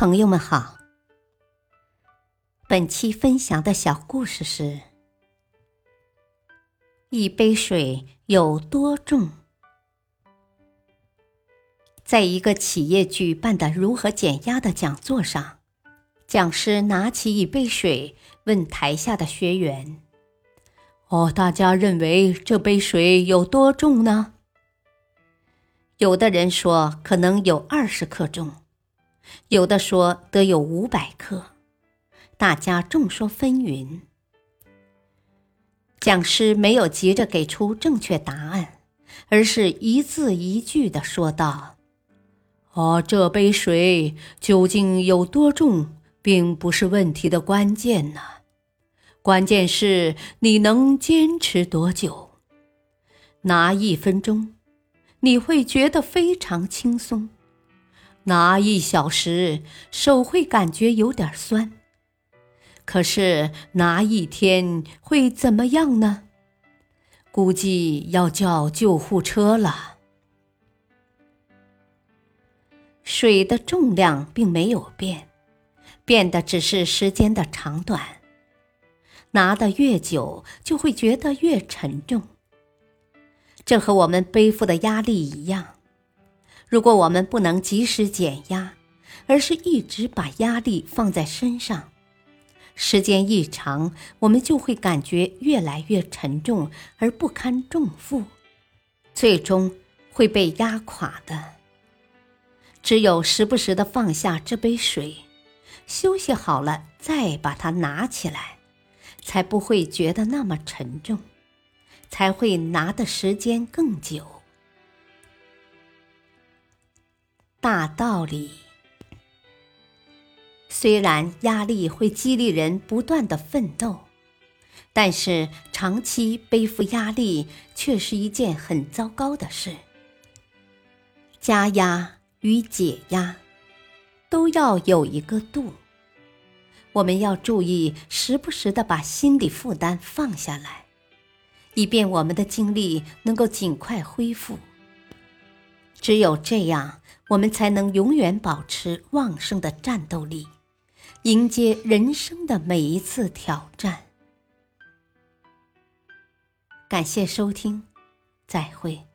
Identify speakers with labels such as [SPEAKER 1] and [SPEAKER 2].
[SPEAKER 1] 朋友们好，本期分享的小故事是：一杯水有多重？在一个企业举办的如何减压的讲座上，讲师拿起一杯水，问台下的学员：“哦，大家认为这杯水有多重呢？”有的人说可能有二十克重，有的说得有五百克，大家众说纷纭。讲师没有急着给出正确答案，而是一字一句的说道：“哦，这杯水究竟有多重，并不是问题的关键呢，关键是你能坚持多久，拿一分钟。”你会觉得非常轻松，拿一小时手会感觉有点酸，可是拿一天会怎么样呢？估计要叫救护车了。水的重量并没有变，变的只是时间的长短，拿得越久就会觉得越沉重。这和我们背负的压力一样，如果我们不能及时减压，而是一直把压力放在身上，时间一长，我们就会感觉越来越沉重而不堪重负，最终会被压垮的。只有时不时的放下这杯水，休息好了再把它拿起来，才不会觉得那么沉重。才会拿的时间更久。大道理，虽然压力会激励人不断的奋斗，但是长期背负压力却是一件很糟糕的事。加压与解压都要有一个度，我们要注意时不时的把心理负担放下来。以便我们的精力能够尽快恢复。只有这样，我们才能永远保持旺盛的战斗力，迎接人生的每一次挑战。感谢收听，再会。